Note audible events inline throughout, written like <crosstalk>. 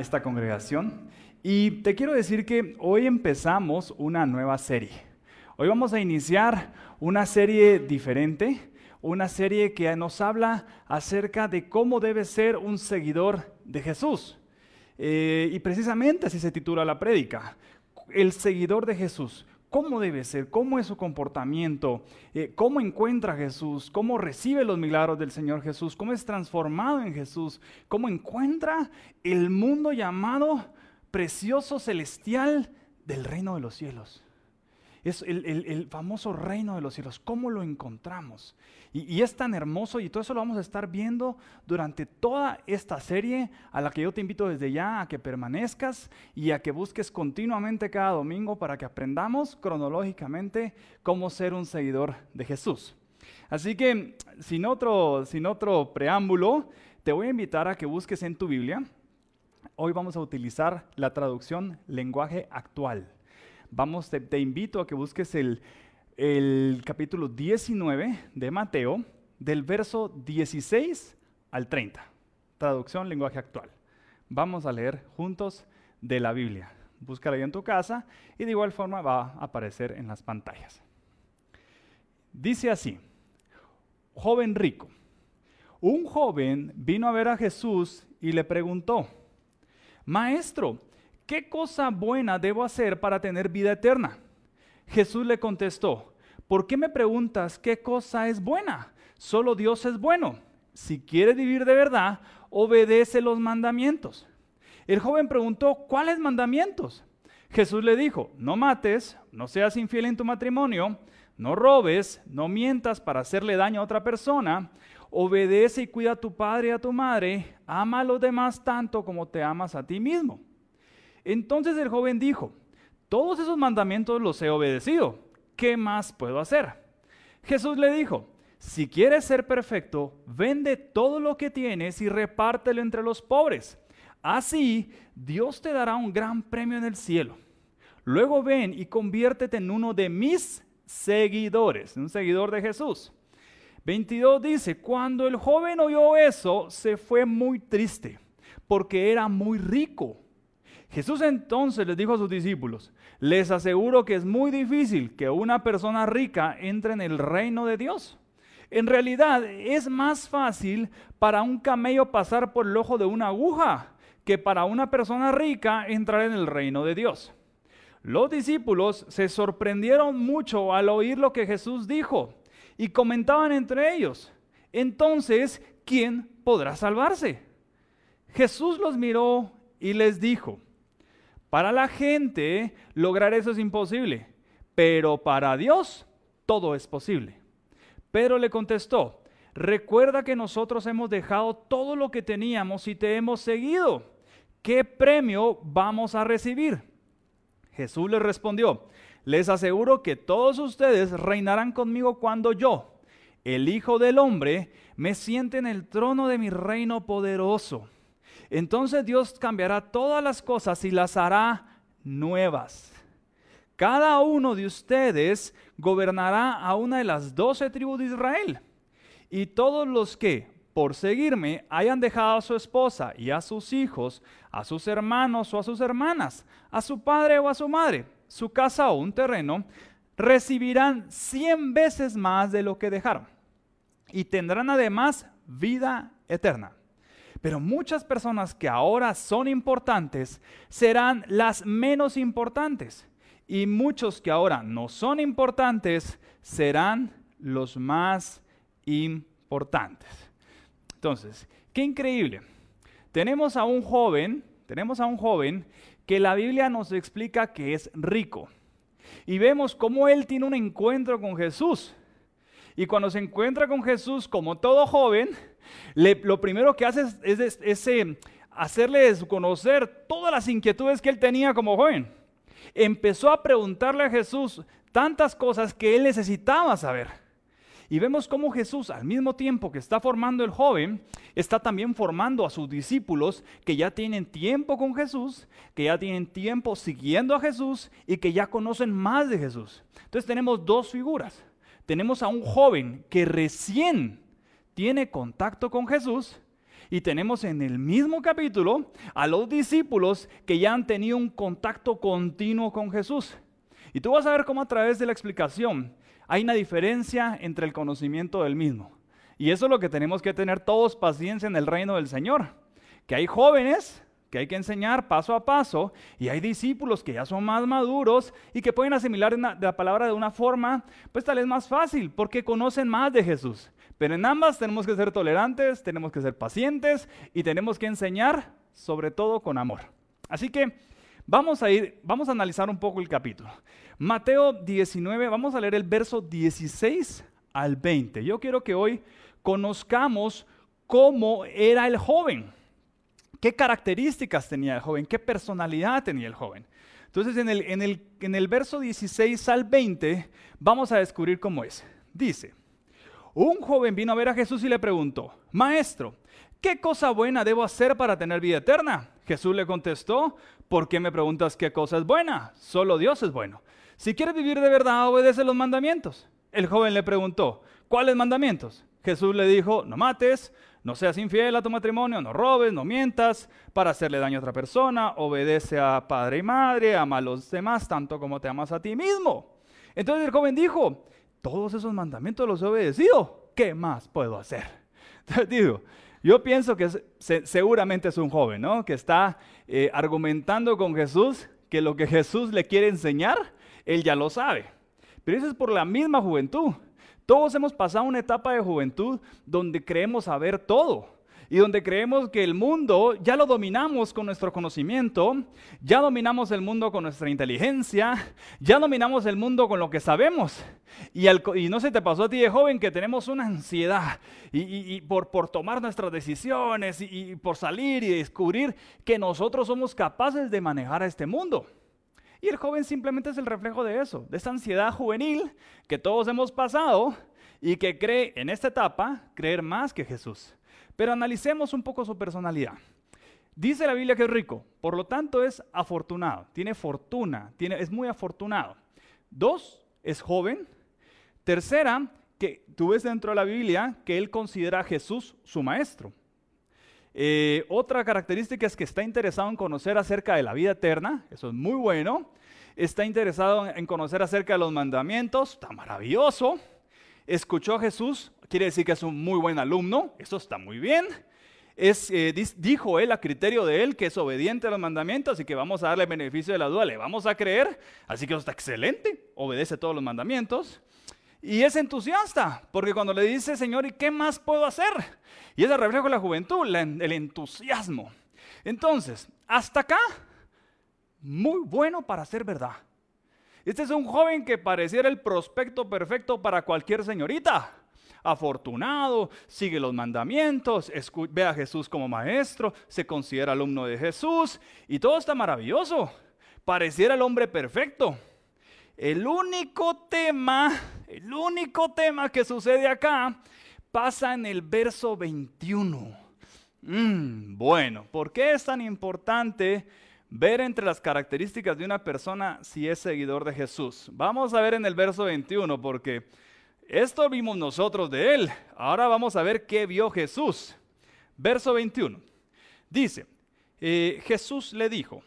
esta congregación y te quiero decir que hoy empezamos una nueva serie. Hoy vamos a iniciar una serie diferente, una serie que nos habla acerca de cómo debe ser un seguidor de Jesús. Eh, y precisamente así se titula la prédica, el seguidor de Jesús. ¿Cómo debe ser? ¿Cómo es su comportamiento? Eh, ¿Cómo encuentra a Jesús? ¿Cómo recibe los milagros del Señor Jesús? ¿Cómo es transformado en Jesús? ¿Cómo encuentra el mundo llamado precioso celestial del reino de los cielos? Es el, famoso reino de los cielos. ¿Cómo lo encontramos? Y, es tan hermoso y todo eso lo vamos a estar viendo durante toda esta serie a la que yo te invito desde ya a que permanezcas y a que busques continuamente cada domingo para que aprendamos cronológicamente cómo ser un seguidor de Jesús. Así que sin otro, sin otro preámbulo, te voy a invitar a que busques en tu Biblia. Hoy vamos a utilizar la traducción lenguaje actual. Vamos, te, invito a que busques el, el capítulo 19 de Mateo, del verso 16 al 30. Traducción lenguaje actual. Vamos a leer juntos de la Biblia. Búscala ahí en tu casa y de igual forma va a aparecer en las pantallas. Dice así, joven rico. Un joven vino a ver a Jesús y le preguntó, Maestro, ¿qué cosa buena debo hacer para tener vida eterna? Jesús le contestó, ¿por qué me preguntas qué cosa es buena? Solo Dios es bueno. Si quieres vivir de verdad, obedece los mandamientos. El joven preguntó, ¿cuáles mandamientos? Jesús le dijo, no mates, no seas infiel en tu matrimonio, no robes, no mientas para hacerle daño a otra persona, obedece y cuida a tu padre y a tu madre, ama a los demás tanto como te amas a ti mismo. Entonces el joven dijo, todos esos mandamientos los he obedecido, ¿qué más puedo hacer? Jesús le dijo, si quieres ser perfecto, vende todo lo que tienes y repártelo entre los pobres. Así Dios te dará un gran premio en el cielo. Luego ven y conviértete en uno de mis seguidores, un seguidor de Jesús. 22 dice, cuando el joven oyó eso, se fue muy triste, porque era muy rico Jesús entonces les dijo a sus discípulos, les aseguro que es muy difícil que una persona rica entre en el reino de Dios. En realidad es más fácil para un camello pasar por el ojo de una aguja que para una persona rica entrar en el reino de Dios. Los discípulos se sorprendieron mucho al oír lo que Jesús dijo y comentaban entre ellos, entonces, ¿quién podrá salvarse? Jesús los miró y les dijo, para la gente lograr eso es imposible, pero para Dios todo es posible. Pedro le contestó, recuerda que nosotros hemos dejado todo lo que teníamos y te hemos seguido. ¿Qué premio vamos a recibir? Jesús le respondió, les aseguro que todos ustedes reinarán conmigo cuando yo, el Hijo del Hombre, me siente en el trono de mi reino poderoso. Entonces Dios cambiará todas las cosas y las hará nuevas. Cada uno de ustedes gobernará a una de las doce tribus de Israel. Y todos los que, por seguirme, hayan dejado a su esposa y a sus hijos, a sus hermanos o a sus hermanas, a su padre o a su madre, su casa o un terreno, recibirán cien veces más de lo que dejaron. Y tendrán además vida eterna. Pero muchas personas que ahora son importantes serán las menos importantes. Y muchos que ahora no son importantes serán los más importantes. Entonces, qué increíble. Tenemos a un joven, tenemos a un joven que la Biblia nos explica que es rico. Y vemos cómo él tiene un encuentro con Jesús. Y cuando se encuentra con Jesús, como todo joven, lo primero que hace es, eh, hacerle conocer todas las inquietudes que él tenía como joven. Empezó a preguntarle a Jesús tantas cosas que él necesitaba saber. Y vemos cómo Jesús, al mismo tiempo que está formando el joven, está también formando a sus discípulos que ya tienen tiempo con Jesús, que ya tienen tiempo siguiendo a Jesús y que ya conocen más de Jesús. Entonces tenemos dos figuras. Tenemos a un joven que recién tiene contacto con Jesús Y tenemos en el mismo capítulo a los discípulos que ya han tenido un contacto continuo con Jesús. Y tú vas a ver cómo a través de la explicación hay una diferencia entre el conocimiento del mismo. Y eso es lo que tenemos que tener todos paciencia en el reino del Señor. Que hay jóvenes que hay que enseñar paso a paso y hay discípulos que ya son más maduros y que pueden asimilar la palabra de una forma, pues tal vez más fácil, porque conocen más de Jesús. Pero en ambas tenemos que ser tolerantes, tenemos que ser pacientes y tenemos que enseñar sobre todo con amor. Así que vamos a ir, vamos a analizar un poco el capítulo. Mateo 19, vamos a leer el verso 16 al 20. Yo quiero que hoy conozcamos cómo era el joven. ¿Qué características tenía el joven? ¿Qué personalidad tenía el joven? Entonces en el, en el, en el verso 16 al 20 vamos a descubrir cómo es. Dice, un joven vino a ver a Jesús y le preguntó, Maestro, ¿qué cosa buena debo hacer para tener vida eterna? Jesús le contestó, ¿por qué me preguntas qué cosa es buena? Solo Dios es bueno. Si quieres vivir de verdad, obedece los mandamientos. El joven le preguntó, ¿cuáles mandamientos? Jesús le dijo, no mates, no seas infiel a tu matrimonio, no robes, no mientas para hacerle daño a otra persona, obedece a padre y madre, ama a los demás tanto como te amas a ti mismo. Entonces el joven dijo, todos esos mandamientos los he obedecido, ¿qué más puedo hacer? <laughs> Digo, yo pienso que seguramente es un joven, ¿no? Que está eh, argumentando con Jesús que lo que Jesús le quiere enseñar, él ya lo sabe. Pero eso es por la misma juventud. Todos hemos pasado una etapa de juventud donde creemos saber todo y donde creemos que el mundo ya lo dominamos con nuestro conocimiento, ya dominamos el mundo con nuestra inteligencia, ya dominamos el mundo con lo que sabemos. Y, no se te pasó a ti de joven que tenemos una ansiedad y, por, por, tomar nuestras decisiones y por salir y descubrir que nosotros somos capaces de manejar a este mundo. Y el joven simplemente es el reflejo de eso, de esa ansiedad juvenil que todos hemos pasado y que cree en esta etapa creer más que Jesús. Pero analicemos un poco su personalidad. Dice la Biblia que es rico, por lo tanto es afortunado, tiene fortuna, tiene, es muy afortunado. Dos, es joven. Tercera, que tú ves dentro de la Biblia que él considera a Jesús su maestro. Eh, otra característica es que está interesado en conocer acerca de la vida eterna, eso es muy bueno. Está interesado en conocer acerca de los mandamientos, está maravilloso. Escuchó a Jesús, quiere decir que es un muy buen alumno, eso está muy bien. Es, eh, dijo él a criterio de él que es obediente a los mandamientos y que vamos a darle beneficio de la duda, le vamos a creer, así que eso está excelente, obedece todos los mandamientos. Y es entusiasta, porque cuando le dice, Señor, ¿y qué más puedo hacer? Y es el reflejo de la juventud, el entusiasmo. Entonces, hasta acá, muy bueno para ser verdad. Este es un joven que pareciera el prospecto perfecto para cualquier señorita. Afortunado, sigue los mandamientos, ve a Jesús como maestro, se considera alumno de Jesús y todo está maravilloso. Pareciera el hombre perfecto. El único tema, el único tema que sucede acá pasa en el verso 21. Mm, bueno, ¿por qué es tan importante ver entre las características de una persona si es seguidor de Jesús? Vamos a ver en el verso 21 porque esto vimos nosotros de él. Ahora vamos a ver qué vio Jesús. Verso 21. Dice, eh, Jesús le dijo,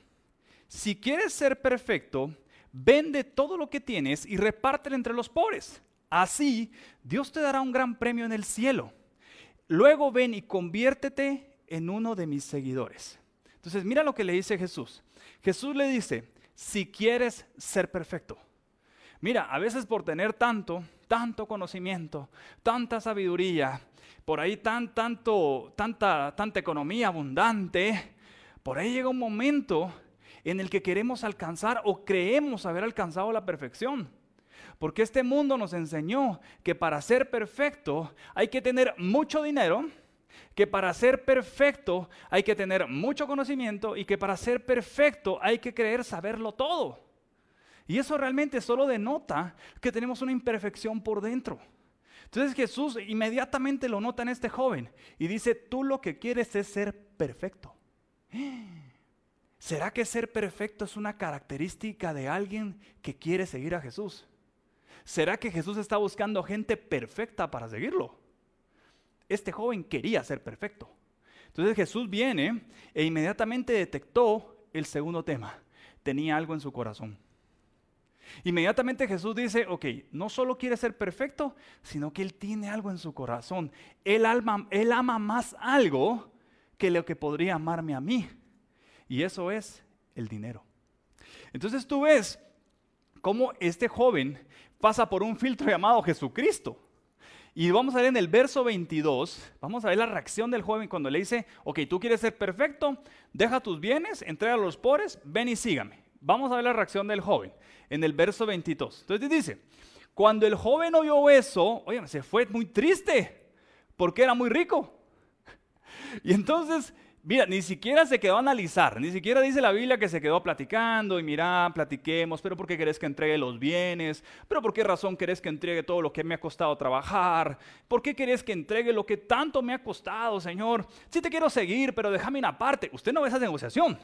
si quieres ser perfecto, vende todo lo que tienes y repártelo entre los pobres. Así, Dios te dará un gran premio en el cielo. Luego ven y conviértete en uno de mis seguidores. Entonces, mira lo que le dice Jesús. Jesús le dice, si quieres ser perfecto. Mira, a veces por tener tanto, tanto conocimiento, tanta sabiduría, por ahí tan, tanto, tanta, tanta economía abundante, por ahí llega un momento en el que queremos alcanzar o creemos haber alcanzado la perfección. Porque este mundo nos enseñó que para ser perfecto hay que tener mucho dinero, que para ser perfecto hay que tener mucho conocimiento y que para ser perfecto hay que creer saberlo todo. Y eso realmente solo denota que tenemos una imperfección por dentro. Entonces Jesús inmediatamente lo nota en este joven y dice, tú lo que quieres es ser perfecto. <gasps> ¿Será que ser perfecto es una característica de alguien que quiere seguir a Jesús? ¿Será que Jesús está buscando gente perfecta para seguirlo? Este joven quería ser perfecto. Entonces Jesús viene e inmediatamente detectó el segundo tema. Tenía algo en su corazón. Inmediatamente Jesús dice, ok, no solo quiere ser perfecto, sino que Él tiene algo en su corazón. Él, él ama más algo que lo que podría amarme a mí. Y eso es el dinero. Entonces tú ves cómo este joven pasa por un filtro llamado Jesucristo. Y vamos a ver en el verso 22, vamos a ver la reacción del joven cuando le dice, ok, tú quieres ser perfecto, deja tus bienes, entrega a los pobres, ven y sígame. Vamos a ver la reacción del joven en el verso 22. Entonces dice, cuando el joven oyó eso, oye, se fue muy triste porque era muy rico. <laughs> Y entonces Mira, ni siquiera se quedó a analizar, ni siquiera dice la Biblia que se quedó platicando y mira, platiquemos, pero ¿por qué querés que entregue los bienes? ¿Pero por qué razón querés que entregue todo lo que me ha costado trabajar? ¿Por qué querés que entregue lo que tanto me ha costado, Señor? Sí te quiero seguir, pero déjame una parte. Usted no ve esa negociación,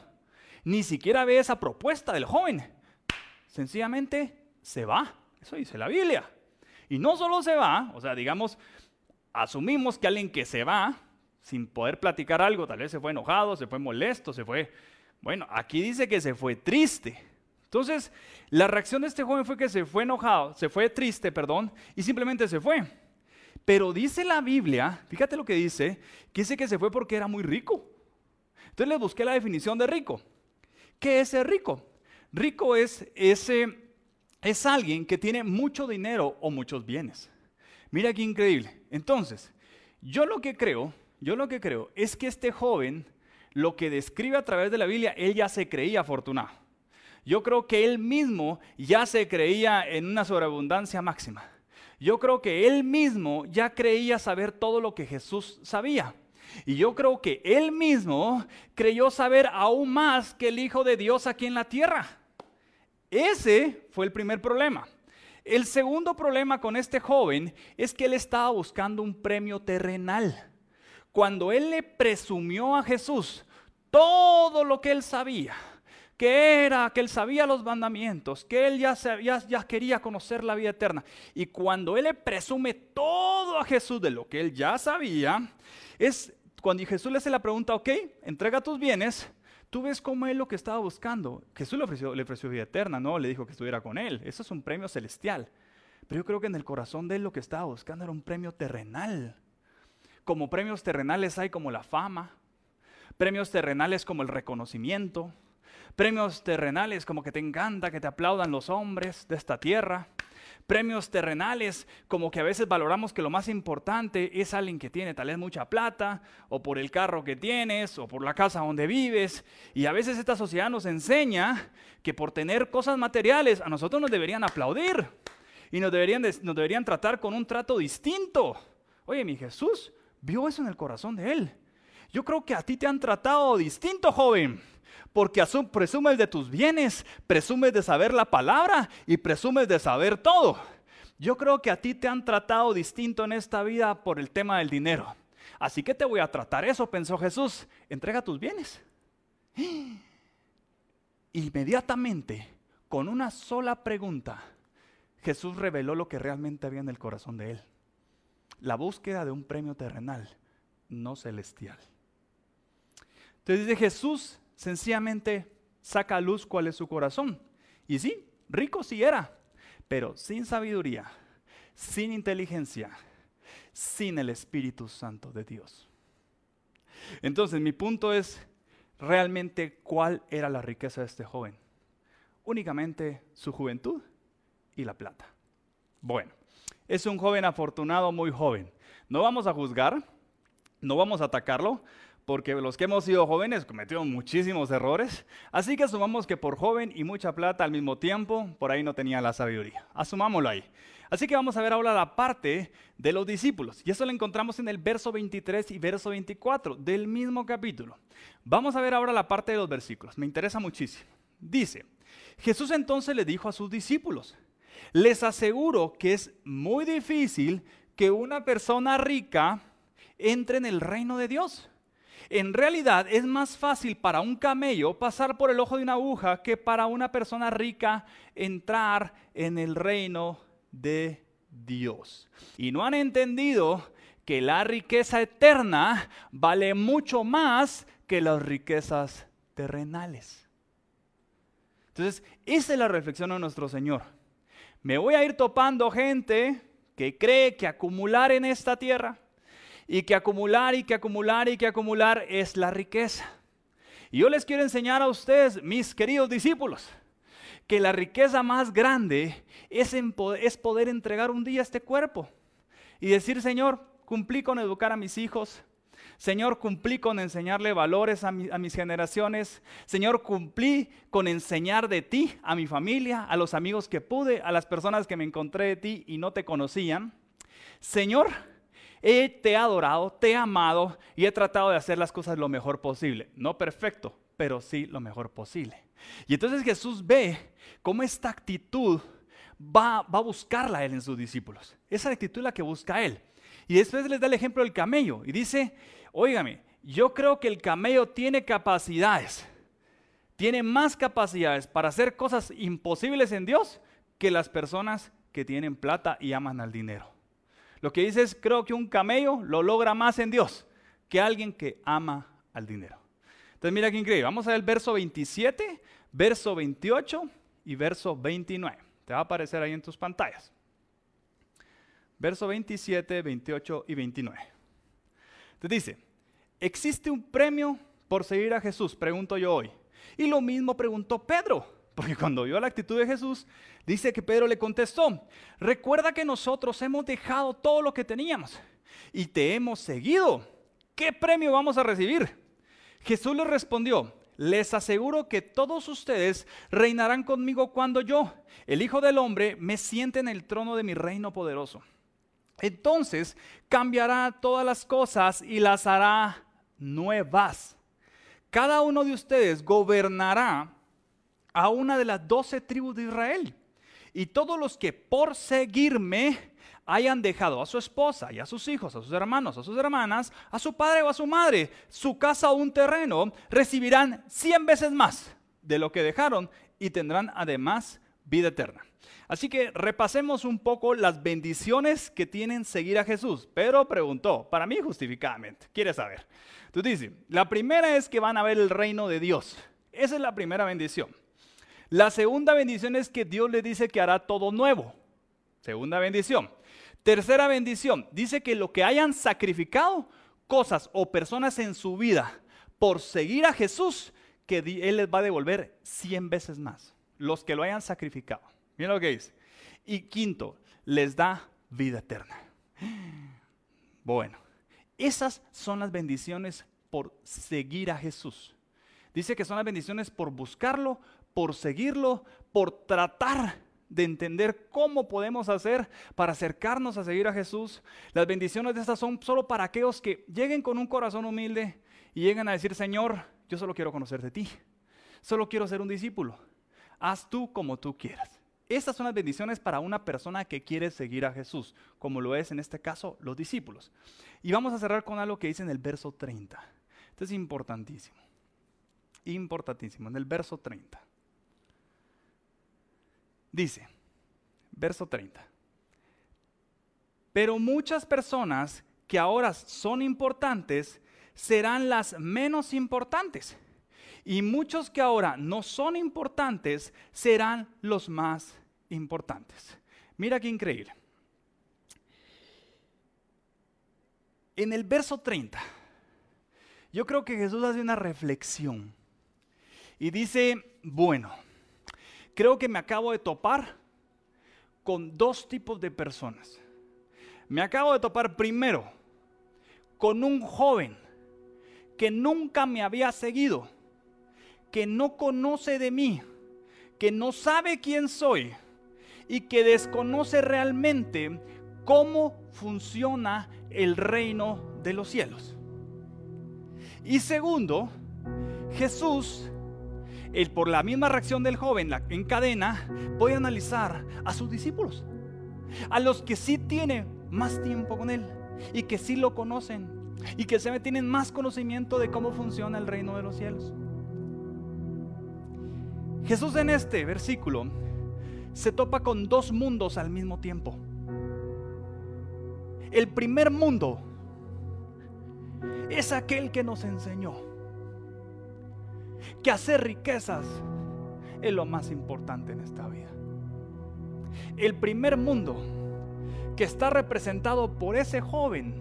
ni siquiera ve esa propuesta del joven. Sencillamente se va, eso dice la Biblia. Y no solo se va, o sea, digamos, asumimos que alguien que se va, sin poder platicar algo, tal vez se fue enojado, se fue molesto, se fue... Bueno, aquí dice que se fue triste. Entonces, la reacción de este joven fue que se fue enojado, se fue triste, perdón, y simplemente se fue. Pero dice la Biblia, fíjate lo que dice, que dice que se fue porque era muy rico. Entonces le busqué la definición de rico. ¿Qué es ser rico? Rico es ese es alguien que tiene mucho dinero o muchos bienes. Mira qué increíble. Entonces, yo lo que creo yo lo que creo es que este joven, lo que describe a través de la Biblia, él ya se creía afortunado. Yo creo que él mismo ya se creía en una sobreabundancia máxima. Yo creo que él mismo ya creía saber todo lo que Jesús sabía. Y yo creo que él mismo creyó saber aún más que el Hijo de Dios aquí en la tierra. Ese fue el primer problema. El segundo problema con este joven es que él estaba buscando un premio terrenal cuando él le presumió a Jesús todo lo que él sabía, que era que él sabía los mandamientos, que él ya, ya, quería conocer la vida eterna. Y cuando él le presume todo a Jesús de lo que él ya sabía, es cuando Jesús le hace la pregunta, ok, entrega tus bienes, tú ves cómo él lo que estaba buscando. Jesús le ofreció, le ofreció vida eterna, no, le dijo que estuviera con él. Eso es un premio celestial. Pero yo creo que en el corazón de él lo que estaba buscando era un premio terrenal. Como premios terrenales hay como la fama, premios terrenales como el reconocimiento, premios terrenales como que te encanta que te aplaudan los hombres de esta tierra, premios terrenales como que a veces valoramos que lo más importante es alguien que tiene tal vez mucha plata, o por el carro que tienes, o por la casa donde vives, y a veces esta sociedad nos enseña que por tener cosas materiales a nosotros nos deberían aplaudir y nos deberían, nos deberían tratar con un trato distinto. Oye, mi Jesús vio eso en el corazón de él. Yo creo que a ti te han tratado distinto, joven, porque presumes de tus bienes, presumes de saber la palabra y presumes de saber todo. Yo creo que a ti te han tratado distinto en esta vida por el tema del dinero. Así que te voy a tratar eso, pensó Jesús. Entrega tus bienes. <gasps> Inmediatamente, con una sola pregunta, Jesús reveló lo que realmente había en el corazón de él la búsqueda de un premio terrenal, no celestial. Entonces dice Jesús sencillamente saca a luz cuál es su corazón. Y sí, rico sí era, pero sin sabiduría, sin inteligencia, sin el Espíritu Santo de Dios. Entonces mi punto es realmente cuál era la riqueza de este joven. Únicamente su juventud y la plata. Bueno, es un joven afortunado, muy joven. No vamos a juzgar, no vamos a atacarlo, porque los que hemos sido jóvenes cometieron muchísimos errores. Así que asumamos que por joven y mucha plata al mismo tiempo, por ahí no tenía la sabiduría. Asumámoslo ahí. Así que vamos a ver ahora la parte de los discípulos. Y eso lo encontramos en el verso 23 y verso 24 del mismo capítulo. Vamos a ver ahora la parte de los versículos. Me interesa muchísimo. Dice, Jesús entonces le dijo a sus discípulos, les aseguro que es muy difícil que una persona rica entre en el reino de Dios. En realidad es más fácil para un camello pasar por el ojo de una aguja que para una persona rica entrar en el reino de Dios. Y no han entendido que la riqueza eterna vale mucho más que las riquezas terrenales. Entonces, esa es la reflexión de nuestro Señor. Me voy a ir topando gente que cree que acumular en esta tierra y que acumular y que acumular y que acumular es la riqueza. Y yo les quiero enseñar a ustedes, mis queridos discípulos, que la riqueza más grande es, es poder entregar un día este cuerpo y decir, Señor, cumplí con educar a mis hijos, Señor, cumplí con enseñarle valores a, mis generaciones. Señor, cumplí con enseñar de ti a mi familia, a los amigos que pude, a las personas que me encontré de ti y no te conocían. Señor, he, te adorado, te he amado y he tratado de hacer las cosas lo mejor posible. No perfecto, pero sí lo mejor posible. Y entonces Jesús ve cómo esta actitud va, va a buscarla él en sus discípulos. Esa actitud es la que busca él. Y después les da el ejemplo del camello y dice, óigame, yo creo que el camello tiene capacidades, tiene más capacidades para hacer cosas imposibles en Dios que las personas que tienen plata y aman al dinero. Lo que dice es, creo que un camello lo logra más en Dios que alguien que ama al dinero. Entonces mira qué increíble. Vamos a ver el verso 27, verso 28 y verso 29. Te va a aparecer ahí en tus pantallas. Verso 27, 28 y 29. Te dice, ¿existe un premio por seguir a Jesús? Pregunto yo hoy. Y lo mismo preguntó Pedro, porque cuando vio la actitud de Jesús, dice que Pedro le contestó, recuerda que nosotros hemos dejado todo lo que teníamos y te hemos seguido. ¿Qué premio vamos a recibir? Jesús le respondió, les aseguro que todos ustedes reinarán conmigo cuando yo, el Hijo del Hombre, me siente en el trono de mi reino poderoso. Entonces cambiará todas las cosas y las hará nuevas. Cada uno de ustedes gobernará a una de las doce tribus de Israel. Y todos los que por seguirme hayan dejado a su esposa y a sus hijos, a sus hermanos, a sus hermanas, a su padre o a su madre, su casa o un terreno, recibirán cien veces más de lo que dejaron y tendrán además vida eterna. Así que repasemos un poco las bendiciones que tienen seguir a Jesús. Pedro preguntó, para mí justificadamente, quiere saber. Tú dices, la primera es que van a ver el reino de Dios. Esa es la primera bendición. La segunda bendición es que Dios le dice que hará todo nuevo. Segunda bendición. Tercera bendición, dice que lo que hayan sacrificado, cosas o personas en su vida por seguir a Jesús, que Él les va a devolver cien veces más. Los que lo hayan sacrificado. Mira lo que dice. Y quinto, les da vida eterna. Bueno, esas son las bendiciones por seguir a Jesús. Dice que son las bendiciones por buscarlo, por seguirlo, por tratar de entender cómo podemos hacer para acercarnos a seguir a Jesús. Las bendiciones de estas son solo para aquellos que lleguen con un corazón humilde y lleguen a decir, Señor, yo solo quiero conocer de ti. Solo quiero ser un discípulo. Haz tú como tú quieras. Estas son las bendiciones para una persona que quiere seguir a Jesús, como lo es en este caso los discípulos. Y vamos a cerrar con algo que dice en el verso 30. Esto es importantísimo. Importantísimo, en el verso 30. Dice, verso 30. Pero muchas personas que ahora son importantes serán las menos importantes y muchos que ahora no son importantes serán los más importantes. Mira qué increíble. En el verso 30, yo creo que Jesús hace una reflexión y dice, bueno, creo que me acabo de topar con dos tipos de personas. Me acabo de topar primero con un joven que nunca me había seguido que no conoce de mí, que no sabe quién soy y que desconoce realmente cómo funciona el reino de los cielos. Y segundo, Jesús, el, por la misma reacción del joven en cadena, puede analizar a sus discípulos, a los que sí tienen más tiempo con Él y que sí lo conocen y que se tienen más conocimiento de cómo funciona el reino de los cielos. Jesús en este versículo se topa con dos mundos al mismo tiempo. El primer mundo es aquel que nos enseñó que hacer riquezas es lo más importante en esta vida. El primer mundo que está representado por ese joven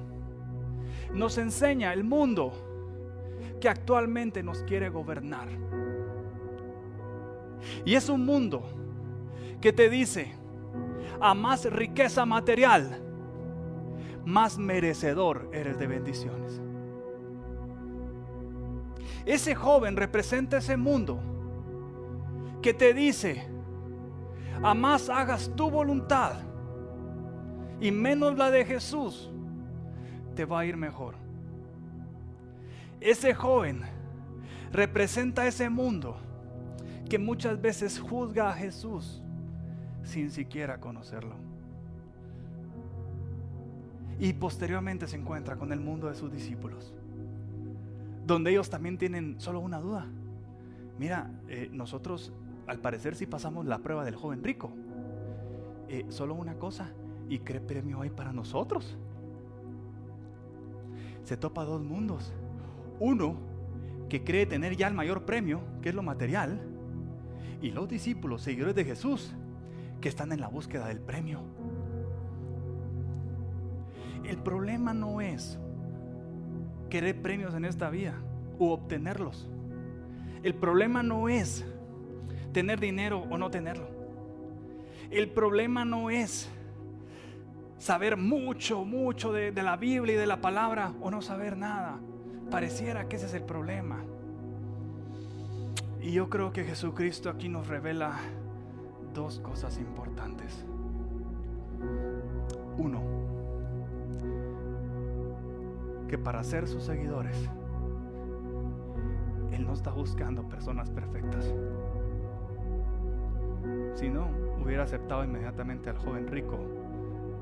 nos enseña el mundo que actualmente nos quiere gobernar. Y es un mundo que te dice, a más riqueza material, más merecedor eres de bendiciones. Ese joven representa ese mundo que te dice, a más hagas tu voluntad y menos la de Jesús, te va a ir mejor. Ese joven representa ese mundo que muchas veces juzga a Jesús sin siquiera conocerlo. Y posteriormente se encuentra con el mundo de sus discípulos, donde ellos también tienen solo una duda. Mira, eh, nosotros al parecer si pasamos la prueba del joven rico. Eh, solo una cosa, ¿y qué premio hay para nosotros? Se topa dos mundos. Uno que cree tener ya el mayor premio, que es lo material, y los discípulos, seguidores de Jesús, que están en la búsqueda del premio. El problema no es querer premios en esta vida o obtenerlos. El problema no es tener dinero o no tenerlo. El problema no es saber mucho, mucho de, la Biblia y de la palabra o no saber nada. Pareciera que ese es el problema. Y yo creo que Jesucristo aquí nos revela dos cosas importantes. Uno, que para ser sus seguidores, Él no está buscando personas perfectas. Si no, hubiera aceptado inmediatamente al joven rico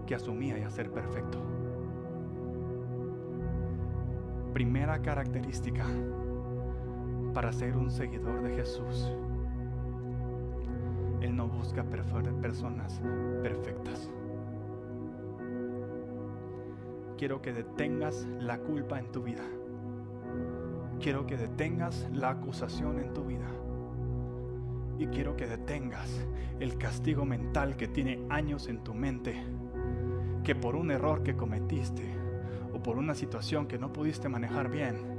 que asumía ya ser perfecto. Primera característica para ser un seguidor de Jesús. Él no busca personas perfectas. Quiero que detengas la culpa en tu vida. Quiero que detengas la acusación en tu vida. Y quiero que detengas el castigo mental que tiene años en tu mente, que por un error que cometiste o por una situación que no pudiste manejar bien,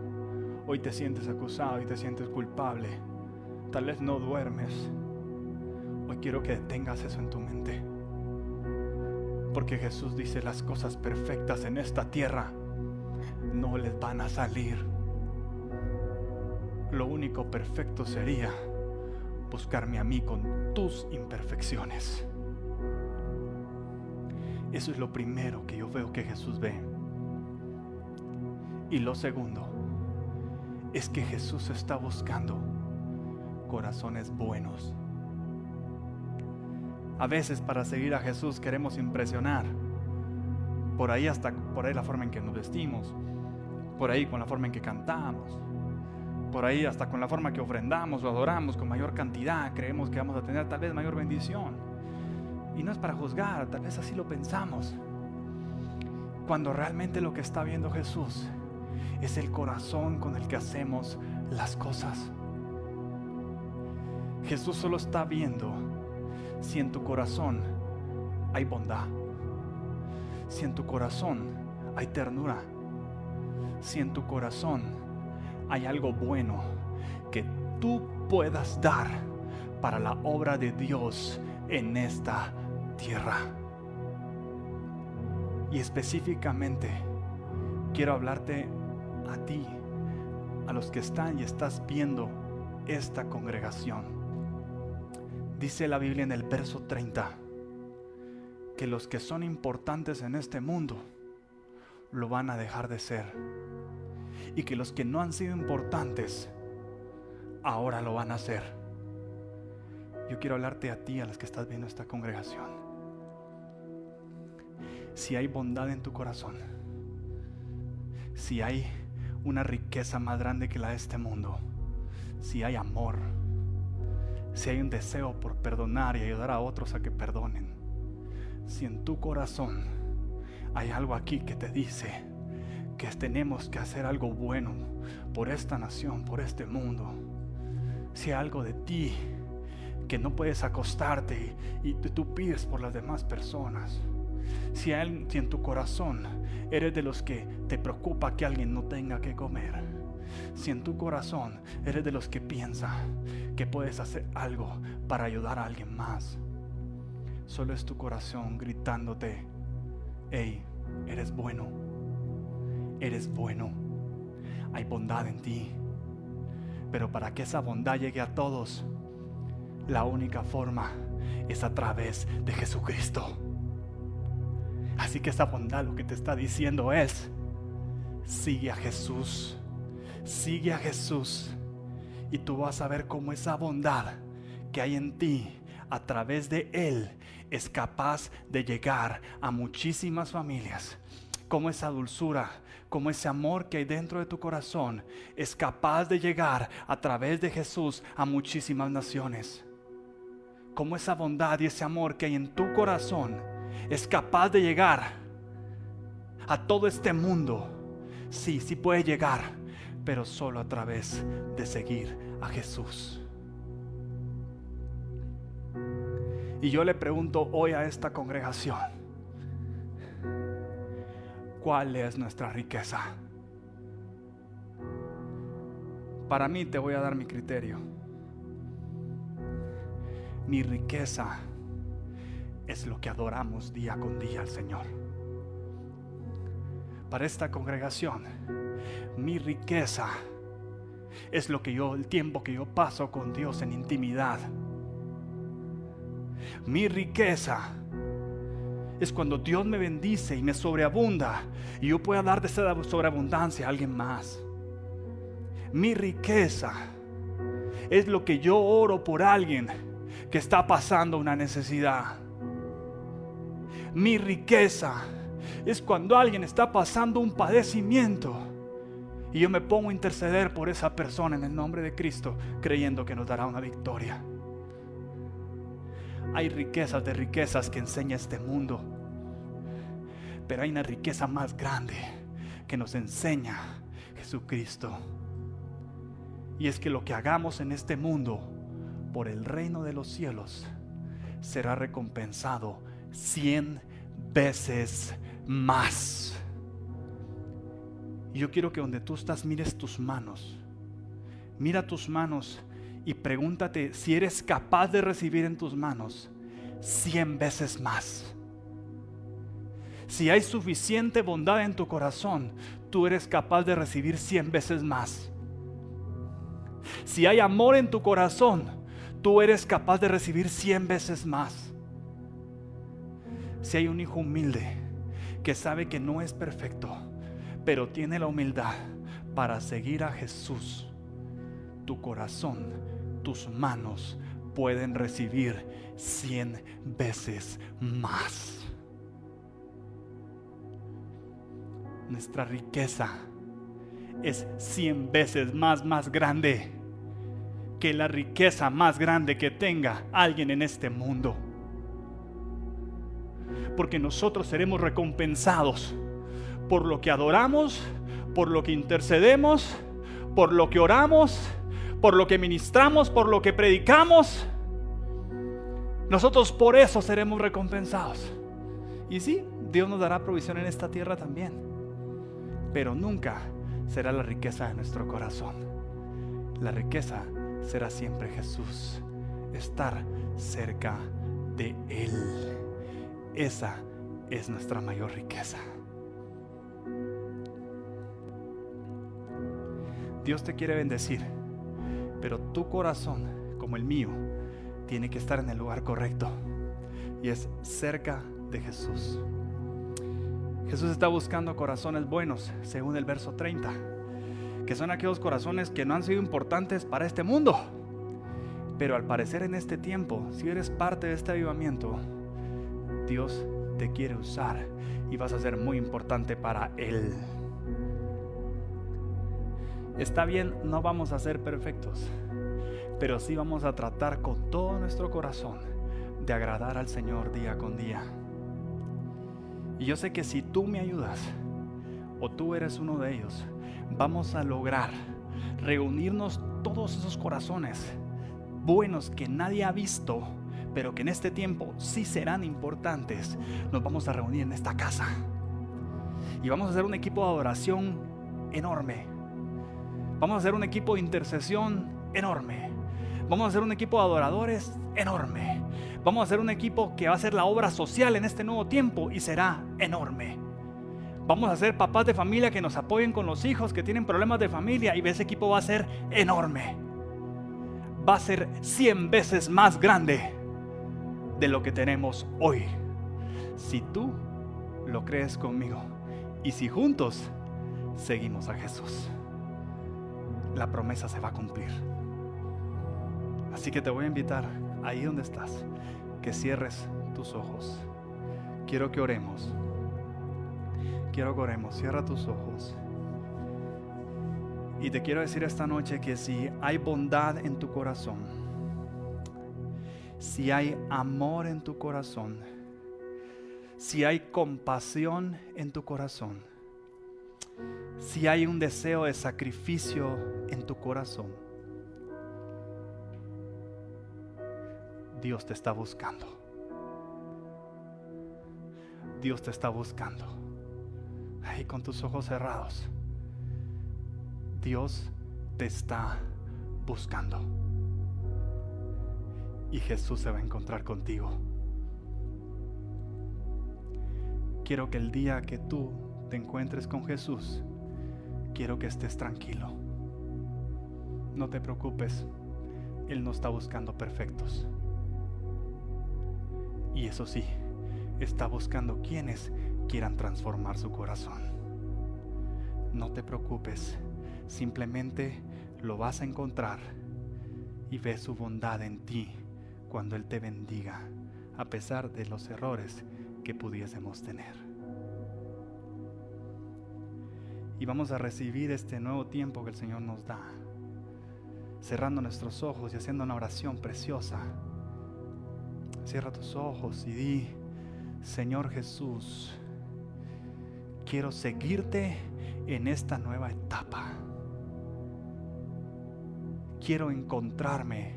hoy te sientes acusado y te sientes culpable. Tal vez no duermes. Hoy quiero que detengas eso en tu mente. Porque Jesús dice las cosas perfectas en esta tierra no les van a salir. Lo único perfecto sería buscarme a mí con tus imperfecciones. Eso es lo primero que yo veo que Jesús ve. Y lo segundo es que Jesús está buscando corazones buenos. A veces para seguir a Jesús queremos impresionar. Por ahí hasta por ahí la forma en que nos vestimos, por ahí con la forma en que cantamos, por ahí hasta con la forma que ofrendamos o adoramos con mayor cantidad, creemos que vamos a tener tal vez mayor bendición. Y no es para juzgar, tal vez así lo pensamos. Cuando realmente lo que está viendo Jesús es el corazón con el que hacemos las cosas. Jesús solo está viendo si en tu corazón hay bondad, si en tu corazón hay ternura, si en tu corazón hay algo bueno que tú puedas dar para la obra de Dios en esta tierra. Y específicamente quiero hablarte a ti, a los que están y estás viendo esta congregación. Dice la Biblia en el verso 30 que los que son importantes en este mundo lo van a dejar de ser y que los que no han sido importantes ahora lo van a hacer. Yo quiero hablarte a ti, a los que estás viendo esta congregación. Si hay bondad en tu corazón, si hay una riqueza más grande que la de este mundo, si hay amor, si hay un deseo por perdonar y ayudar a otros a que perdonen, si en tu corazón hay algo aquí que te dice, que tenemos que hacer algo bueno por esta nación, por este mundo, si hay algo de ti que no puedes acostarte y, tú pides por las demás personas, si, en tu corazón eres de los que te preocupa que alguien no tenga que comer, si en tu corazón eres de los que piensa que puedes hacer algo para ayudar a alguien más, solo es tu corazón gritándote, hey, eres bueno, eres bueno, hay bondad en ti. Pero para que esa bondad llegue a todos, la única forma es a través de Jesucristo. Así que esa bondad lo que te está diciendo es, sigue a Jesús, sigue a Jesús y tú vas a ver cómo esa bondad que hay en ti a través de Él es capaz de llegar a muchísimas familias. Como esa dulzura, como ese amor que hay dentro de tu corazón es capaz de llegar a través de Jesús a muchísimas naciones. Como esa bondad y ese amor que hay en tu corazón es capaz de llegar a todo este mundo. Sí, sí puede llegar, pero solo a través de seguir a Jesús. Y yo le pregunto hoy a esta congregación, ¿cuál es nuestra riqueza? Para mí te voy a dar mi criterio. Mi riqueza es lo que adoramos día con día al Señor. Para esta congregación, mi riqueza es lo que yo, el tiempo que yo paso con Dios en intimidad mi riqueza es cuando Dios me bendice y me sobreabunda y yo pueda dar de esa sobreabundancia a alguien más. Mi riqueza es lo que yo oro por alguien que está pasando una necesidad. Mi riqueza es cuando alguien está pasando un padecimiento y yo me pongo a interceder por esa persona en el nombre de Cristo creyendo que nos dará una victoria. Hay riquezas de riquezas que enseña este mundo. Pero hay una riqueza más grande que nos enseña Jesucristo. Y es que lo que hagamos en este mundo por el reino de los cielos será recompensado cien veces más. Yo quiero que donde tú estás mires tus manos. Mira tus manos y pregúntate si eres capaz de recibir en tus manos cien veces más. Si hay suficiente bondad en tu corazón, tú eres capaz de recibir cien veces más. Si hay amor en tu corazón, tú eres capaz de recibir cien veces más. Si hay un hijo humilde que sabe que no es perfecto, pero tiene la humildad para seguir a Jesús, tu corazón tus manos pueden recibir cien veces más. Nuestra riqueza es cien veces más, más grande que la riqueza más grande que tenga alguien en este mundo. Porque nosotros seremos recompensados por lo que adoramos, por lo que intercedemos, por lo que oramos por lo que ministramos, por lo que predicamos, nosotros por eso seremos recompensados. Y sí, Dios nos dará provisión en esta tierra también, pero nunca será la riqueza de nuestro corazón. La riqueza será siempre Jesús, estar cerca de Él. Esa es nuestra mayor riqueza. Dios te quiere bendecir. Pero tu corazón, como el mío, tiene que estar en el lugar correcto. Y es cerca de Jesús. Jesús está buscando corazones buenos, según el verso 30, que son aquellos corazones que no han sido importantes para este mundo. Pero al parecer en este tiempo, si eres parte de este avivamiento, Dios te quiere usar y vas a ser muy importante para Él. Está bien, no vamos a ser perfectos, pero sí vamos a tratar con todo nuestro corazón de agradar al Señor día con día. Y yo sé que si tú me ayudas, o tú eres uno de ellos, vamos a lograr reunirnos todos esos corazones buenos que nadie ha visto, pero que en este tiempo sí serán importantes. Nos vamos a reunir en esta casa y vamos a hacer un equipo de adoración enorme. Vamos a hacer un equipo de intercesión enorme. Vamos a hacer un equipo de adoradores enorme. Vamos a hacer un equipo que va a hacer la obra social en este nuevo tiempo y será enorme. Vamos a ser papás de familia que nos apoyen con los hijos que tienen problemas de familia y ese equipo va a ser enorme. Va a ser 100 veces más grande de lo que tenemos hoy. Si tú lo crees conmigo y si juntos seguimos a Jesús, la promesa se va a cumplir. Así que te voy a invitar ahí donde estás, que cierres tus ojos. Quiero que oremos. Quiero que oremos. Cierra tus ojos. Y te quiero decir esta noche que si hay bondad en tu corazón, si hay amor en tu corazón, si hay compasión en tu corazón, si hay un deseo de sacrificio en tu corazón, Dios te está buscando. Dios te está buscando. Ahí con tus ojos cerrados. Dios te está buscando. Y Jesús se va a encontrar contigo. Quiero que el día que tú te encuentres con Jesús, quiero que estés tranquilo. No te preocupes, Él no está buscando perfectos. Y eso sí, está buscando quienes quieran transformar su corazón. No te preocupes, simplemente lo vas a encontrar y ve su bondad en ti cuando Él te bendiga, a pesar de los errores que pudiésemos tener. Y vamos a recibir este nuevo tiempo que el Señor nos da, cerrando nuestros ojos y haciendo una oración preciosa Cierra tus ojos y di, Señor Jesús, quiero seguirte en esta nueva etapa. Quiero encontrarme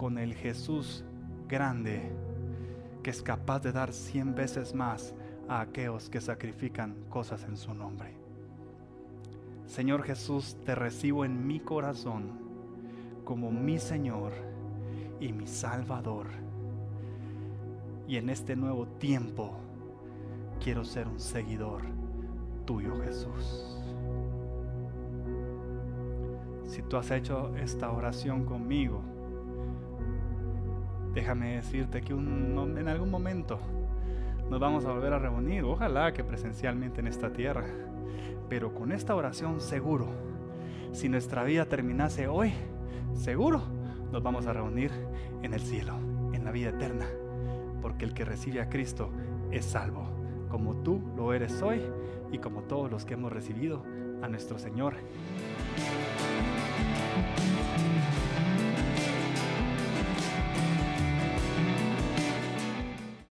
con el Jesús grande que es capaz de dar cien veces más a aquellos que sacrifican cosas en su nombre. Señor Jesús, te recibo en mi corazón como mi Señor y mi Salvador y en este nuevo tiempo quiero ser un seguidor tuyo, Jesús. Si tú has hecho esta oración conmigo, déjame decirte que en algún momento nos vamos a volver a reunir, ojalá que presencialmente en esta tierra, pero con esta oración seguro, si nuestra vida terminase hoy, seguro nos vamos a reunir en el cielo, en la vida eterna porque el que recibe a Cristo es salvo, como tú lo eres hoy y como todos los que hemos recibido a nuestro Señor.